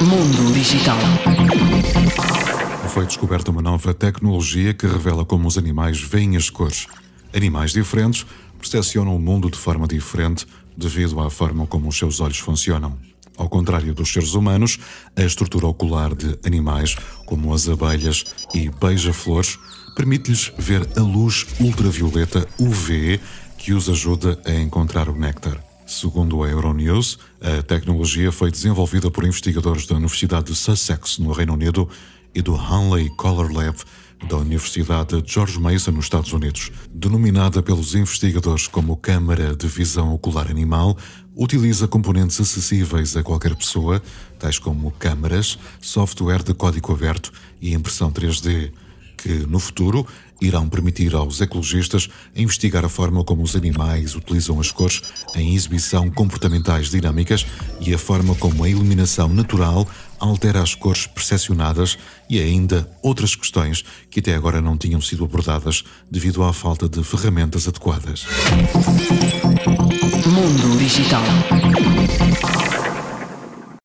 Mundo Digital. Foi descoberta uma nova tecnologia que revela como os animais veem as cores. Animais diferentes percepcionam o mundo de forma diferente devido à forma como os seus olhos funcionam. Ao contrário dos seres humanos, a estrutura ocular de animais, como as abelhas e beija-flores, permite-lhes ver a luz ultravioleta UV que os ajuda a encontrar o néctar. Segundo a Euronews, a tecnologia foi desenvolvida por investigadores da Universidade de Sussex, no Reino Unido, e do Hanley Color Lab, da Universidade George Mason, nos Estados Unidos. Denominada pelos investigadores como Câmara de Visão Ocular Animal, utiliza componentes acessíveis a qualquer pessoa, tais como câmaras, software de código aberto e impressão 3D que, no futuro, irão permitir aos ecologistas investigar a forma como os animais utilizam as cores em exibição comportamentais dinâmicas e a forma como a iluminação natural altera as cores percepcionadas e ainda outras questões que até agora não tinham sido abordadas devido à falta de ferramentas adequadas. Mundo Digital.